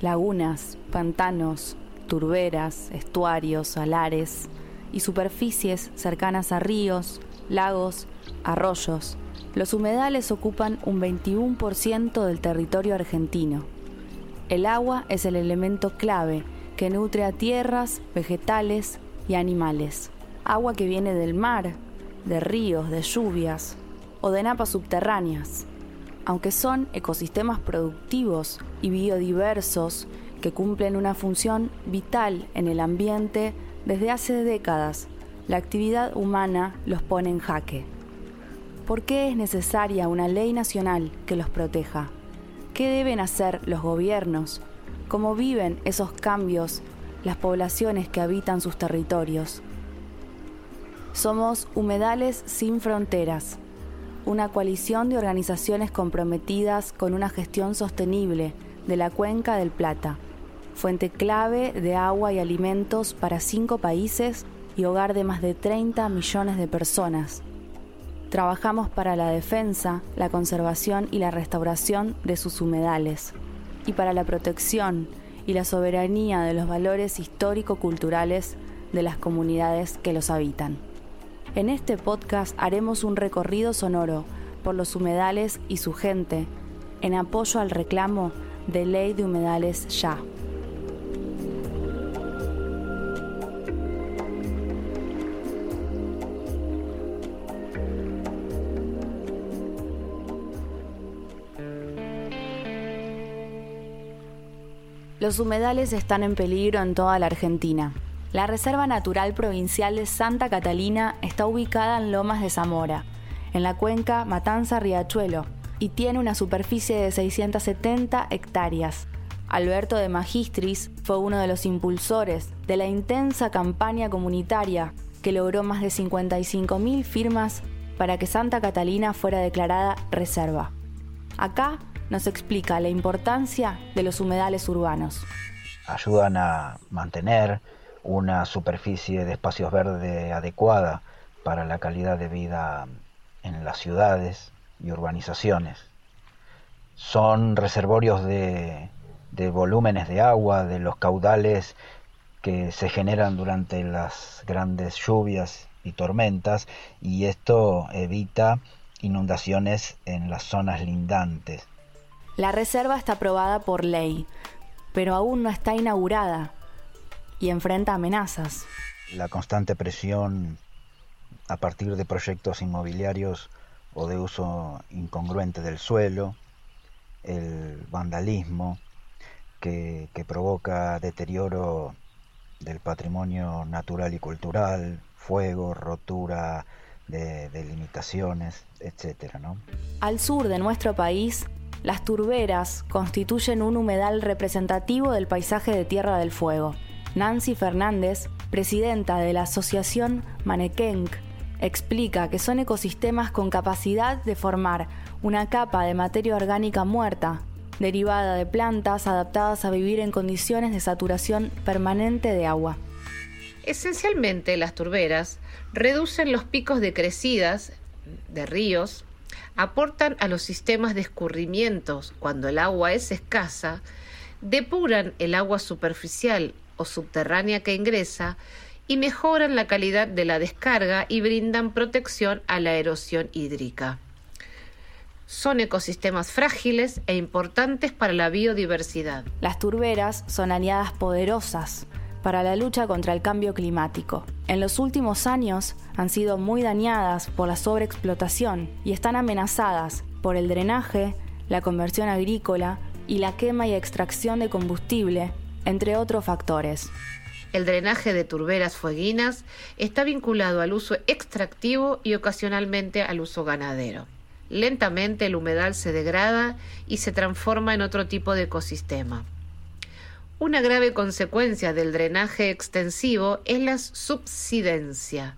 lagunas, pantanos, turberas, estuarios, salares y superficies cercanas a ríos, lagos, arroyos. Los humedales ocupan un 21% del territorio argentino. El agua es el elemento clave que nutre a tierras, vegetales y animales. Agua que viene del mar, de ríos, de lluvias o de napas subterráneas. Aunque son ecosistemas productivos y biodiversos que cumplen una función vital en el ambiente desde hace décadas, la actividad humana los pone en jaque. ¿Por qué es necesaria una ley nacional que los proteja? ¿Qué deben hacer los gobiernos? ¿Cómo viven esos cambios las poblaciones que habitan sus territorios? Somos Humedales Sin Fronteras, una coalición de organizaciones comprometidas con una gestión sostenible de la cuenca del Plata, fuente clave de agua y alimentos para cinco países y hogar de más de 30 millones de personas. Trabajamos para la defensa, la conservación y la restauración de sus humedales y para la protección y la soberanía de los valores histórico-culturales de las comunidades que los habitan. En este podcast haremos un recorrido sonoro por los humedales y su gente, en apoyo al reclamo de ley de humedales ya. Los humedales están en peligro en toda la Argentina. La Reserva Natural Provincial de Santa Catalina está ubicada en Lomas de Zamora, en la cuenca Matanza-Riachuelo, y tiene una superficie de 670 hectáreas. Alberto de Magistris fue uno de los impulsores de la intensa campaña comunitaria que logró más de 55.000 firmas para que Santa Catalina fuera declarada reserva. Acá nos explica la importancia de los humedales urbanos. Ayudan a mantener una superficie de espacios verdes adecuada para la calidad de vida en las ciudades y urbanizaciones. Son reservorios de, de volúmenes de agua, de los caudales que se generan durante las grandes lluvias y tormentas y esto evita inundaciones en las zonas lindantes. La reserva está aprobada por ley, pero aún no está inaugurada y enfrenta amenazas. La constante presión a partir de proyectos inmobiliarios o de uso incongruente del suelo, el vandalismo que, provoca deterioro del patrimonio natural y cultural, fuego, rotura de, de limitaciones, etc. ¿no? Al sur de nuestro país las turberas constituyen un humedal representativo del paisaje de Tierra del Fuego. Nancy Fernández, presidenta de la Asociación Manekenk, explica que son ecosistemas con capacidad de formar una capa de materia orgánica muerta, derivada de plantas adaptadas a vivir en condiciones de saturación permanente de agua. Esencialmente las turberas reducen los picos de crecidas de ríos, aportan a los sistemas de escurrimientos cuando el agua es escasa, depuran el agua superficial o subterránea que ingresa y mejoran la calidad de la descarga y brindan protección a la erosión hídrica. Son ecosistemas frágiles e importantes para la biodiversidad. Las turberas son aliadas poderosas para la lucha contra el cambio climático. En los últimos años han sido muy dañadas por la sobreexplotación y están amenazadas por el drenaje, la conversión agrícola y la quema y extracción de combustible, entre otros factores. El drenaje de turberas fueguinas está vinculado al uso extractivo y ocasionalmente al uso ganadero. Lentamente el humedal se degrada y se transforma en otro tipo de ecosistema. Una grave consecuencia del drenaje extensivo es la subsidencia,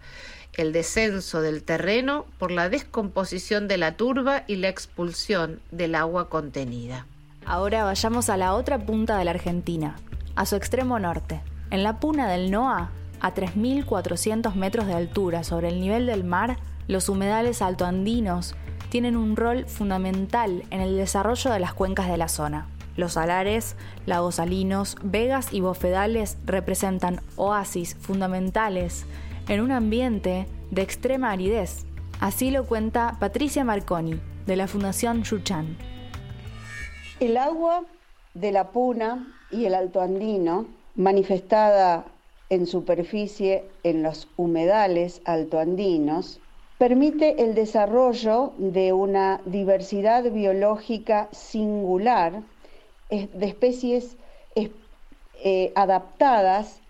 el descenso del terreno por la descomposición de la turba y la expulsión del agua contenida. Ahora vayamos a la otra punta de la Argentina, a su extremo norte. En la puna del NOA, a 3.400 metros de altura sobre el nivel del mar, los humedales altoandinos tienen un rol fundamental en el desarrollo de las cuencas de la zona. Los salares, lagos salinos, vegas y bofedales representan oasis fundamentales en un ambiente de extrema aridez. Así lo cuenta Patricia Marconi, de la Fundación Chuchan. El agua de la Puna y el Alto Andino, manifestada en superficie en los humedales altoandinos, permite el desarrollo de una diversidad biológica singular de especies eh, adaptadas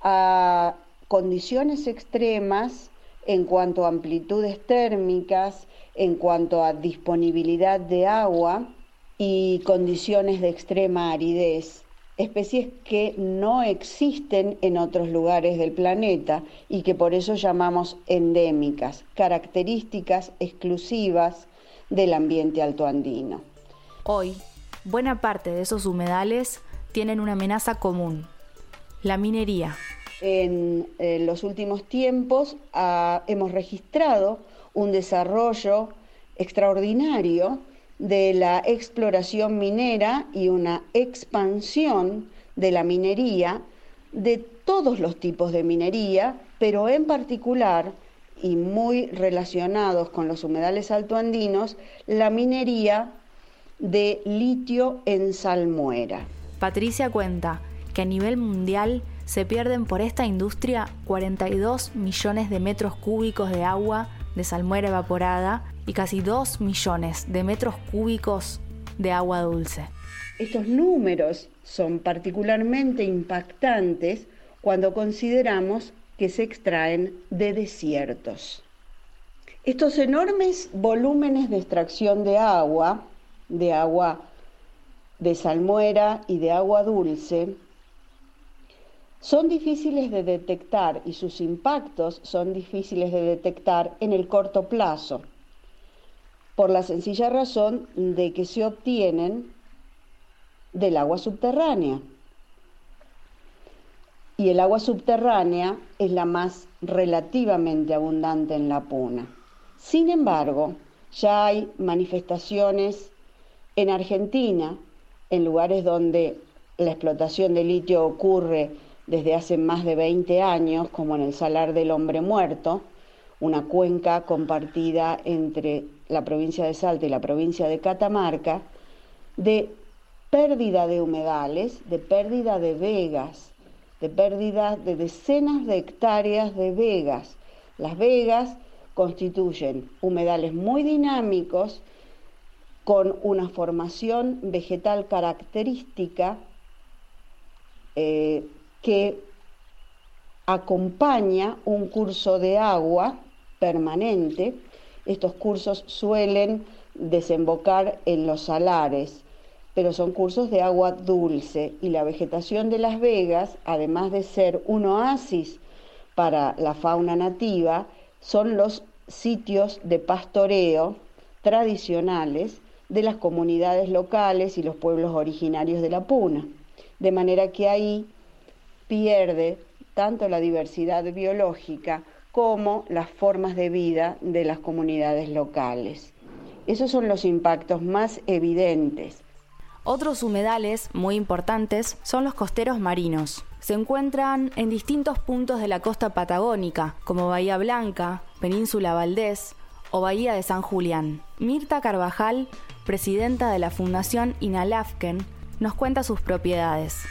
a condiciones extremas en cuanto a amplitudes térmicas, en cuanto a disponibilidad de agua y condiciones de extrema aridez, especies que no existen en otros lugares del planeta y que por eso llamamos endémicas, características exclusivas del ambiente altoandino. Hoy, buena parte de esos humedales tienen una amenaza común, la minería. En, los últimos tiempos ah, hemos registrado un desarrollo extraordinario de la exploración minera y una expansión de la minería, de todos los tipos de minería, pero en particular y muy relacionados con los humedales altoandinos, la minería de litio en salmuera. Patricia cuenta que a nivel mundial se pierden por esta industria 42 millones de metros cúbicos de agua de salmuera evaporada y casi 2 millones de metros cúbicos de agua dulce. Estos números son particularmente impactantes cuando consideramos que se extraen de desiertos. Estos enormes volúmenes de extracción de agua de agua de salmuera y de agua dulce son difíciles de detectar y sus impactos son difíciles de detectar en el corto plazo, por la sencilla razón de que se obtienen del agua subterránea. Y el agua subterránea es la más relativamente abundante en la puna. Sin embargo, ya hay manifestaciones en Argentina, en lugares donde la explotación de litio ocurre desde hace más de 20 años, como en el Salar del Hombre Muerto, una cuenca compartida entre la provincia de Salta y la provincia de Catamarca, de pérdida de humedales, de pérdida de vegas, de pérdida de decenas de hectáreas de vegas. Las vegas constituyen humedales muy dinámicos con una formación vegetal característica eh, que acompaña un curso de agua permanente. Estos cursos suelen desembocar en los salares, pero son cursos de agua dulce y la vegetación de Las Vegas, además de ser un oasis para la fauna nativa, son los sitios de pastoreo tradicionales de las comunidades locales y los pueblos originarios de la Puna. De manera que ahí pierde tanto la diversidad biológica como las formas de vida de las comunidades locales. Esos son los impactos más evidentes. Otros humedales muy importantes son los costeros marinos. Se encuentran en distintos puntos de la costa patagónica, como Bahía Blanca, Península Valdés o Bahía de San Julián. Mirta Carvajal presidenta de la Fundación Inalafken, nos cuenta sus propiedades.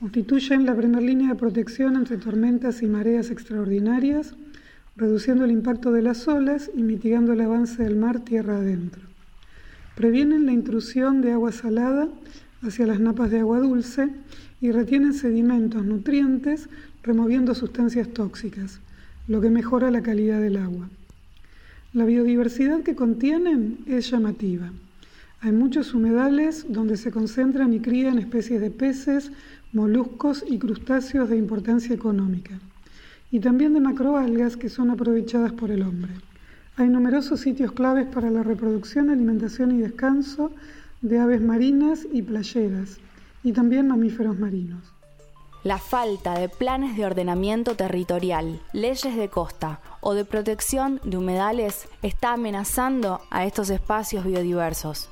Constituyen la primera línea de protección entre tormentas y mareas extraordinarias, reduciendo el impacto de las olas y mitigando el avance del mar tierra adentro. Previenen la intrusión de agua salada hacia las napas de agua dulce y retienen sedimentos nutrientes removiendo sustancias tóxicas, lo que mejora la calidad del agua. La biodiversidad que contienen es llamativa. Hay muchos humedales donde se concentran y crían especies de peces, moluscos y crustáceos de importancia económica, y también de macroalgas que son aprovechadas por el hombre. Hay numerosos sitios claves para la reproducción, alimentación y descanso de aves marinas y playeras, y también mamíferos marinos. La falta de planes de ordenamiento territorial, leyes de costa o de protección de humedales está amenazando a estos espacios biodiversos.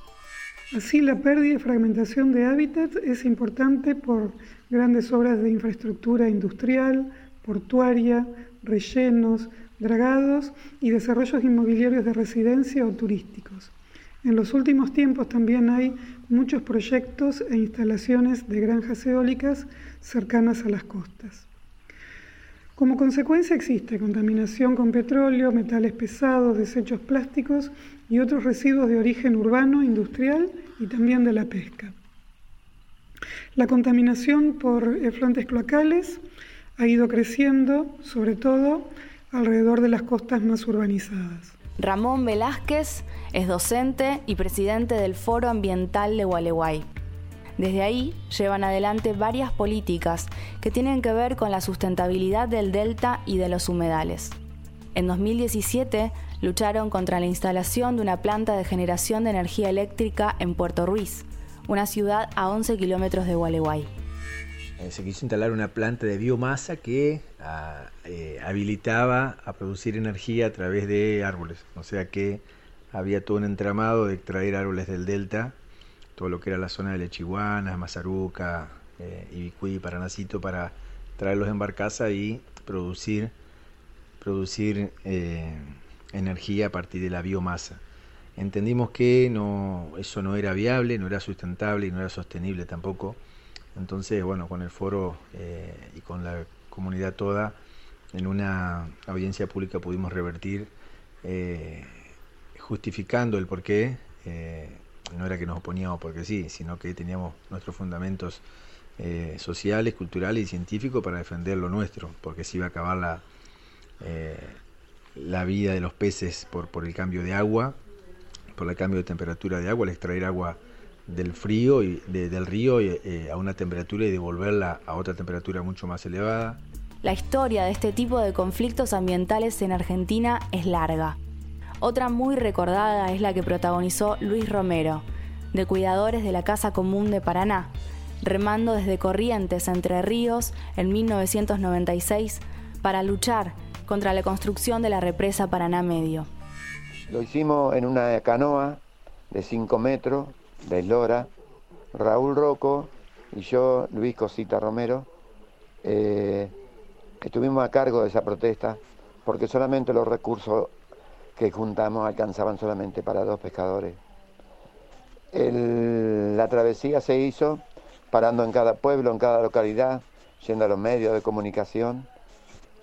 Así, la pérdida y fragmentación de hábitats es importante por grandes obras de infraestructura industrial, portuaria, rellenos, dragados y desarrollos inmobiliarios de residencia o turísticos. En los últimos tiempos también hay muchos proyectos e instalaciones de granjas eólicas cercanas a las costas. Como consecuencia existe contaminación con petróleo, metales pesados, desechos plásticos y otros residuos de origen urbano, industrial y también de la pesca. La contaminación por efluentes cloacales ha ido creciendo, sobre todo alrededor de las costas más urbanizadas. Ramón Velázquez es docente y presidente del Foro Ambiental de Gualeguay. Desde ahí llevan adelante varias políticas que tienen que ver con la sustentabilidad del delta y de los humedales. En 2017 lucharon contra la instalación de una planta de generación de energía eléctrica en Puerto Ruiz, una ciudad a 11 kilómetros de Gualeguay. Eh, se quiso instalar una planta de biomasa que ah, eh, habilitaba a producir energía a través de árboles. O sea que había todo un entramado de extraer árboles del delta, todo lo que era la zona de Lechiguanas, Mazaruca, eh, Ibicuí, Paranacito, para traerlos en barcaza y producir, producir eh, energía a partir de la biomasa. Entendimos que no, eso no era viable, no era sustentable y no era sostenible tampoco entonces, bueno, con el foro eh, y con la comunidad toda, en una audiencia pública pudimos revertir, eh, justificando el porqué. No era que nos oponíamos porque sí, sino que teníamos nuestros fundamentos sociales, culturales y científicos para defender lo nuestro, porque se iba a acabar la, la vida de los peces por, por el cambio de agua, por el cambio de temperatura de agua, al extraer agua del frío y del río eh, a una temperatura y devolverla a otra temperatura mucho más elevada. La historia de este tipo de conflictos ambientales en Argentina es larga. Otra muy recordada es la que protagonizó Luis Romero, de Cuidadores de la Casa Común de Paraná, remando desde Corrientes Entre Ríos en 1996 para luchar contra la construcción de la represa Paraná Medio. Lo hicimos en una canoa de 5 metros de Lora, Raúl Rocco y yo, Luis Cosita Romero, eh, estuvimos a cargo de esa protesta porque solamente los recursos que juntamos alcanzaban solamente para dos pescadores. la travesía se hizo parando en cada pueblo, en cada localidad, yendo a los medios de comunicación,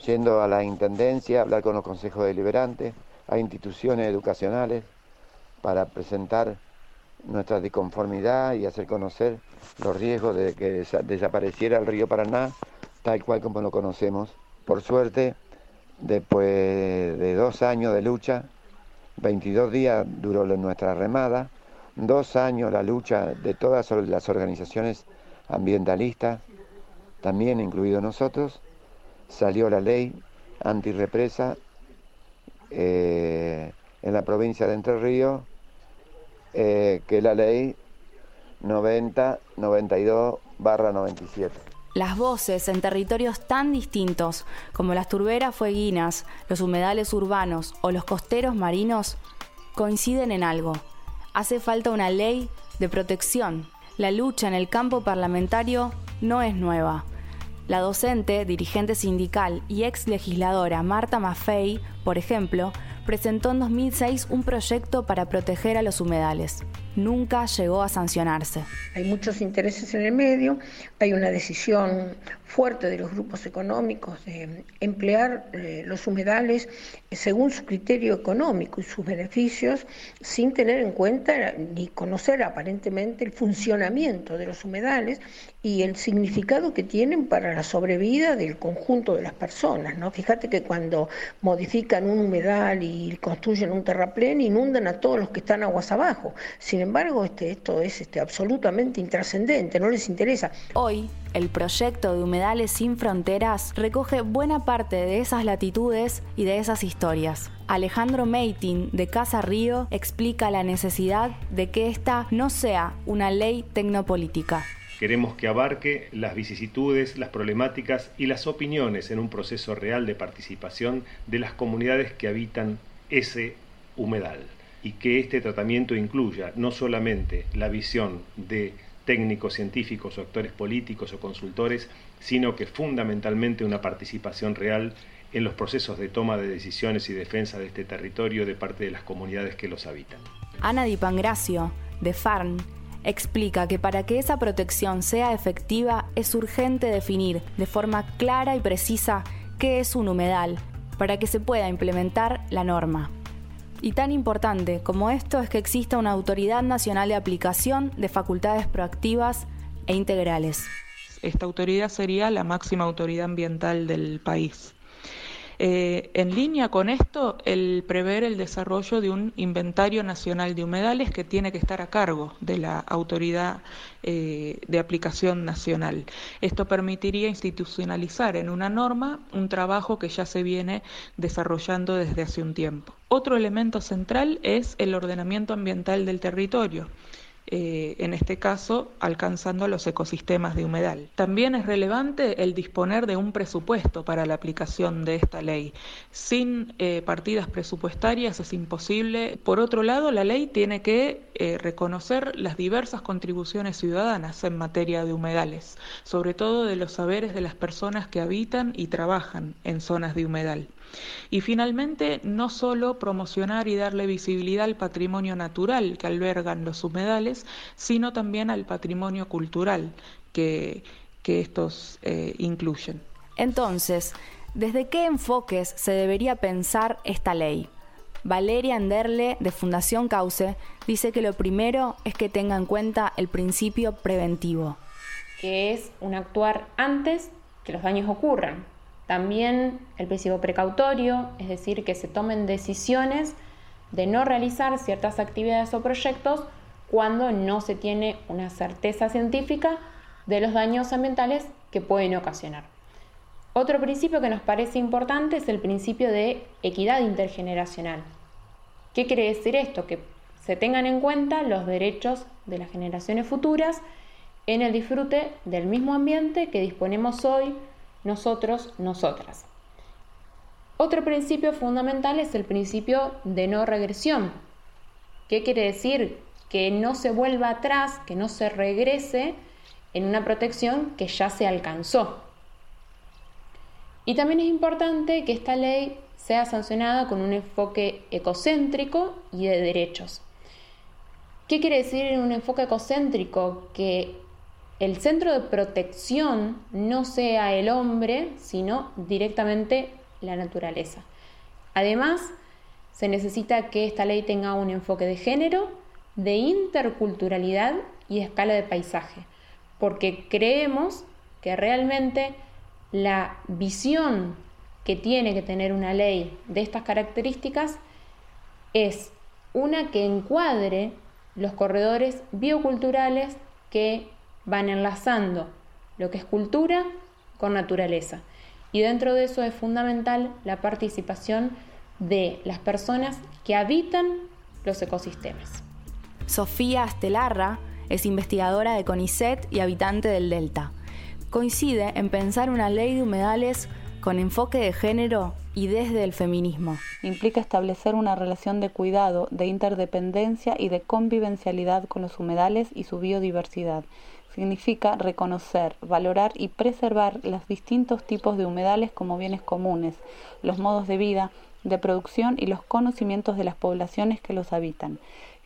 yendo a la intendencia, a hablar con los consejos deliberantes, a instituciones educacionales, para presentar nuestra disconformidad y hacer conocer los riesgos de que desapareciera el río Paraná tal cual como lo conocemos. Por suerte, después de dos años de lucha, 22 días duró nuestra remada, dos años la lucha de todas las organizaciones ambientalistas, también incluidos nosotros, salió la ley antirrepresa eh, en la provincia de Entre Ríos eh, que es la ley 90-92 97. Las voces en territorios tan distintos como las turberas fueguinas, los humedales urbanos o los costeros marinos coinciden en algo. Hace falta una ley de protección. La lucha en el campo parlamentario no es nueva. La docente, dirigente sindical y ex legisladora Marta Maffei, por ejemplo, presentó en 2006 un proyecto para proteger a los humedales. Nunca llegó a sancionarse. Hay muchos intereses en el medio, hay una decisión fuerte de los grupos económicos de emplear eh, los humedales según su criterio económico y sus beneficios, sin tener en cuenta ni conocer aparentemente el funcionamiento de los humedales y el significado que tienen para la sobrevida del conjunto de las personas. ¿no? Fíjate que cuando modifican un humedal y construyen un terraplén, inundan a todos los que están aguas abajo. Sin embargo, este, esto es este, absolutamente intrascendente, no les interesa. Hoy, el proyecto de Humedales Sin Fronteras recoge buena parte de esas latitudes y de esas historias. Alejandro Meitin, de Casa Río, explica la necesidad de que esta no sea una ley tecnopolítica. Queremos que abarque las vicisitudes, las problemáticas y las opiniones en un proceso real de participación de las comunidades que habitan ese humedal. Y que este tratamiento incluya no solamente la visión de técnicos científicos o actores políticos o consultores, sino que fundamentalmente una participación real en los procesos de toma de decisiones y defensa de este territorio de parte de las comunidades que los habitan. Ana Di Pangracio, de FARN, explica que para que esa protección sea efectiva es urgente definir de forma clara y precisa qué es un humedal, para que se pueda implementar la norma. Y tan importante como esto es que exista una autoridad nacional de aplicación de facultades proactivas e integrales. Esta autoridad sería la máxima autoridad ambiental del país. Eh, en línea con esto, el prever el desarrollo de un inventario nacional de humedales que tiene que estar a cargo de la autoridad eh, de aplicación nacional. Esto permitiría institucionalizar en una norma un trabajo que ya se viene desarrollando desde hace un tiempo. Otro elemento central es el ordenamiento ambiental del territorio. Eh, en este caso alcanzando los ecosistemas de humedal. También es relevante el disponer de un presupuesto para la aplicación de esta ley. Sin eh, partidas presupuestarias es imposible. Por otro lado, la ley tiene que eh, reconocer las diversas contribuciones ciudadanas en materia de humedales, sobre todo de los saberes de las personas que habitan y trabajan en zonas de humedal. Y finalmente, no solo promocionar y darle visibilidad al patrimonio natural que albergan los humedales, sino también al patrimonio cultural que, estos eh, incluyen. Entonces, ¿desde qué enfoques se debería pensar esta ley? Valeria Anderle, de Fundación Cauce, dice que lo primero es que tenga en cuenta el principio preventivo. Que es un actuar antes que los daños ocurran. También el principio precautorio, es decir, que se tomen decisiones de no realizar ciertas actividades o proyectos cuando no se tiene una certeza científica de los daños ambientales que pueden ocasionar. Otro principio que nos parece importante es el principio de equidad intergeneracional. ¿Qué quiere decir esto? Que se tengan en cuenta los derechos de las generaciones futuras en el disfrute del mismo ambiente que disponemos hoy nosotros, nosotras. Otro principio fundamental es el principio de no regresión. ¿Qué quiere decir? Que no se vuelva atrás, que no se regrese en una protección que ya se alcanzó. Y también es importante que esta ley sea sancionada con un enfoque ecocéntrico y de derechos. ¿Qué quiere decir un enfoque ecocéntrico? Que el centro de protección no sea el hombre, sino directamente la naturaleza. Además, se necesita que esta ley tenga un enfoque de género, de interculturalidad y de escala de paisaje, porque creemos que realmente la visión que tiene que tener una ley de estas características es una que encuadre los corredores bioculturales que van enlazando lo que es cultura con naturaleza. Y dentro de eso es fundamental la participación de las personas que habitan los ecosistemas. Sofía Astelarra es investigadora de CONICET y habitante del Delta. Coincide en pensar una ley de humedales con enfoque de género y desde el feminismo. Implica establecer una relación de cuidado, de interdependencia y de convivencialidad con los humedales y su biodiversidad significa reconocer, valorar y preservar los distintos tipos de humedales como bienes comunes, los modos de vida, de producción y los conocimientos de las poblaciones que los habitan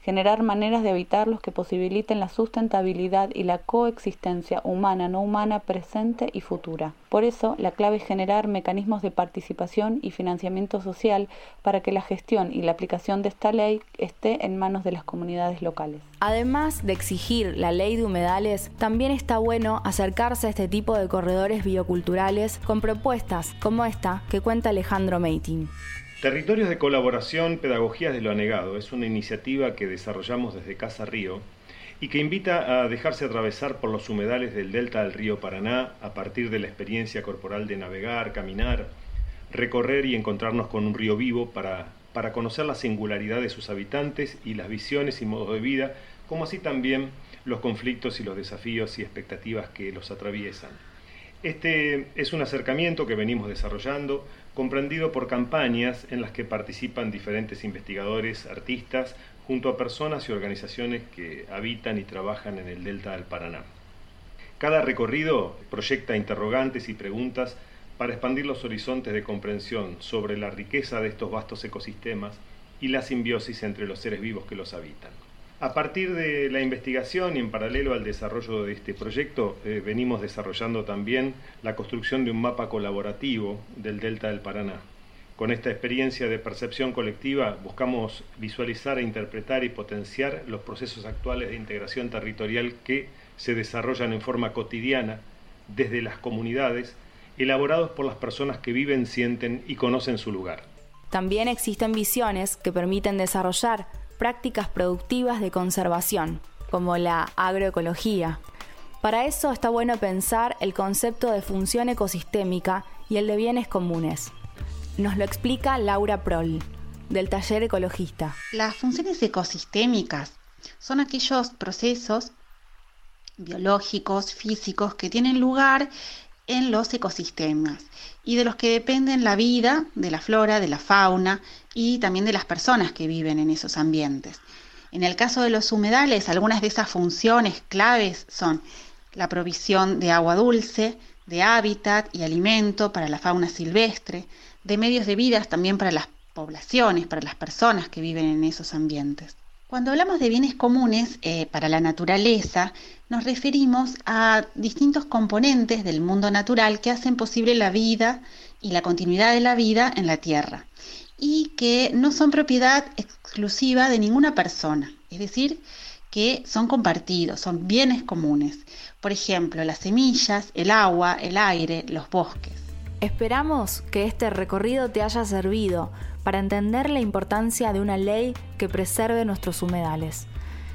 generar maneras de habitarlos que posibiliten la sustentabilidad y la coexistencia humana, no humana, presente y futura. Por eso, la clave es generar mecanismos de participación y financiamiento social para que la gestión y la aplicación de esta ley esté en manos de las comunidades locales. Además de exigir la ley de humedales, también está bueno acercarse a este tipo de corredores bioculturales con propuestas como esta que cuenta Alejandro Meitin. Territorios de colaboración, Pedagogías de lo Anegado es una iniciativa que desarrollamos desde Casa Río y que invita a dejarse atravesar por los humedales del delta del río Paraná a partir de la experiencia corporal de navegar, caminar, recorrer y encontrarnos con un río vivo para, para conocer la singularidad de sus habitantes y las visiones y modos de vida, como así también los conflictos y los desafíos y expectativas que los atraviesan. Este es un acercamiento que venimos desarrollando, comprendido por campañas en las que participan diferentes investigadores, artistas, junto a personas y organizaciones que habitan y trabajan en el delta del Paraná. Cada recorrido proyecta interrogantes y preguntas para expandir los horizontes de comprensión sobre la riqueza de estos vastos ecosistemas y la simbiosis entre los seres vivos que los habitan. A partir de la investigación y en paralelo al desarrollo de este proyecto, eh, venimos desarrollando también la construcción de un mapa colaborativo del Delta del Paraná. Con esta experiencia de percepción colectiva buscamos visualizar e interpretar y potenciar los procesos actuales de integración territorial que se desarrollan en forma cotidiana desde las comunidades, elaborados por las personas que viven, sienten y conocen su lugar. También existen visiones que permiten desarrollar prácticas productivas de conservación, como la agroecología. Para eso está bueno pensar el concepto de función ecosistémica y el de bienes comunes. Nos lo explica Laura Proll, del taller ecologista. Las funciones ecosistémicas son aquellos procesos biológicos, físicos, que tienen lugar en los ecosistemas y de los que dependen la vida de la flora, de la fauna y también de las personas que viven en esos ambientes. En el caso de los humedales, algunas de esas funciones claves son la provisión de agua dulce, de hábitat y alimento para la fauna silvestre, de medios de vida también para las poblaciones, para las personas que viven en esos ambientes. Cuando hablamos de bienes comunes eh, para la naturaleza, nos referimos a distintos componentes del mundo natural que hacen posible la vida y la continuidad de la vida en la Tierra y que no son propiedad exclusiva de ninguna persona, es decir, que son compartidos, son bienes comunes. Por ejemplo, las semillas, el agua, el aire, los bosques. Esperamos que este recorrido te haya servido para entender la importancia de una ley que preserve nuestros humedales.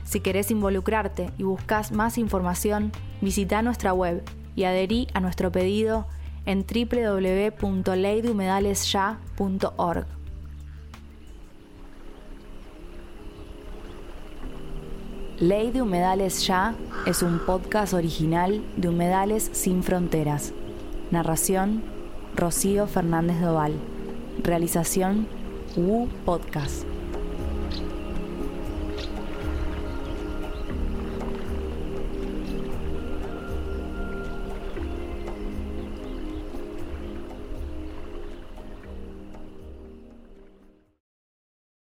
Si querés involucrarte y buscas más información, visita nuestra web y adherí a nuestro pedido en www.leydehumedalesya.org. Ley de Humedales Ya es un podcast original de Humedales Sin Fronteras. Narración, Rocío Fernández Doval. Realización, Podcast.